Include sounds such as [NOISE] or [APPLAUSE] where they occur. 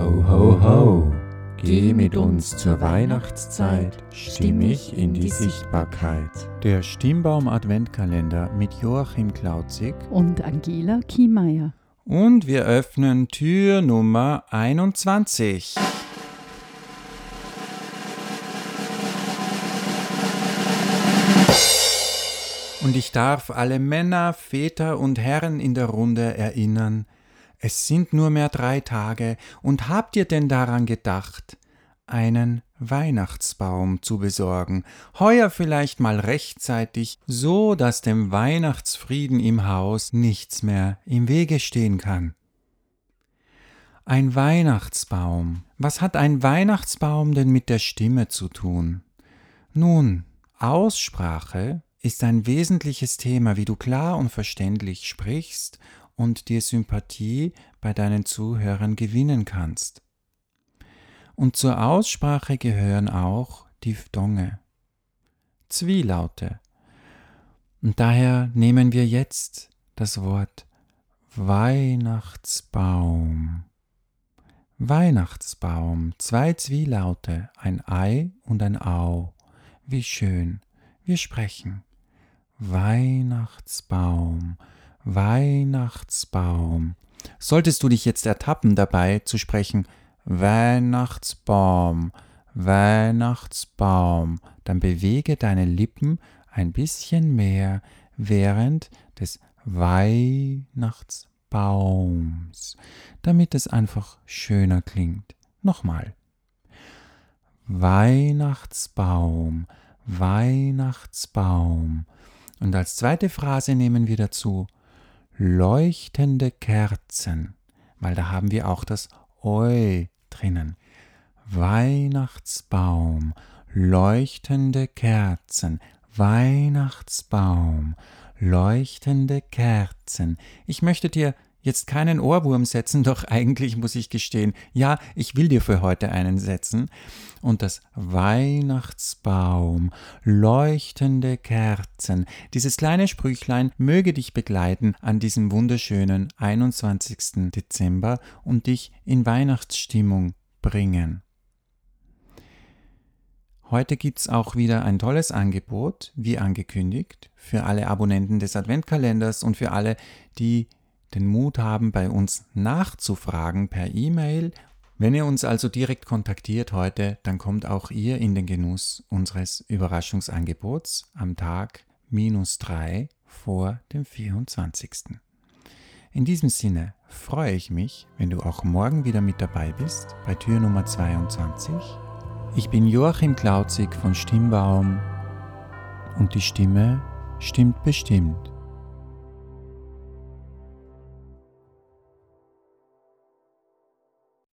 Ho, ho, ho, geh mit uns zur Weihnachtszeit, stimmig in die Sichtbarkeit. Der Stimmbaum Adventkalender mit Joachim Klauzig und Angela Kiemeier. Und wir öffnen Tür Nummer 21. Und ich darf alle Männer, Väter und Herren in der Runde erinnern, es sind nur mehr drei Tage, und habt ihr denn daran gedacht, einen Weihnachtsbaum zu besorgen, heuer vielleicht mal rechtzeitig, so dass dem Weihnachtsfrieden im Haus nichts mehr im Wege stehen kann. Ein Weihnachtsbaum. Was hat ein Weihnachtsbaum denn mit der Stimme zu tun? Nun, Aussprache ist ein wesentliches Thema, wie du klar und verständlich sprichst und dir Sympathie bei deinen Zuhörern gewinnen kannst. Und zur Aussprache gehören auch Diphthonge, Zwielaute. Und daher nehmen wir jetzt das Wort Weihnachtsbaum. Weihnachtsbaum, zwei Zwielaute, ein Ei und ein Au. Wie schön, wir sprechen. Weihnachtsbaum, Weihnachtsbaum. Solltest du dich jetzt ertappen dabei zu sprechen Weihnachtsbaum, Weihnachtsbaum, dann bewege deine Lippen ein bisschen mehr während des Weihnachtsbaums, damit es einfach schöner klingt. Nochmal. Weihnachtsbaum, Weihnachtsbaum, und als zweite Phrase nehmen wir dazu leuchtende Kerzen, weil da haben wir auch das Eu drinnen. Weihnachtsbaum, leuchtende Kerzen, Weihnachtsbaum, leuchtende Kerzen. Ich möchte dir jetzt keinen Ohrwurm setzen, [LAUGHS] doch eigentlich muss ich gestehen, ja, ich will dir für heute einen setzen. Und das Weihnachtsbaum, leuchtende Kerzen, dieses kleine Sprüchlein möge dich begleiten an diesem wunderschönen 21. Dezember und dich in Weihnachtsstimmung bringen. Heute gibt es auch wieder ein tolles Angebot, wie angekündigt, für alle Abonnenten des Adventkalenders und für alle, die den Mut haben, bei uns nachzufragen per E-Mail. Wenn ihr uns also direkt kontaktiert heute, dann kommt auch ihr in den Genuss unseres Überraschungsangebots am Tag minus 3 vor dem 24. In diesem Sinne freue ich mich, wenn du auch morgen wieder mit dabei bist bei Tür Nummer 22. Ich bin Joachim Klauzig von Stimmbaum und die Stimme stimmt bestimmt.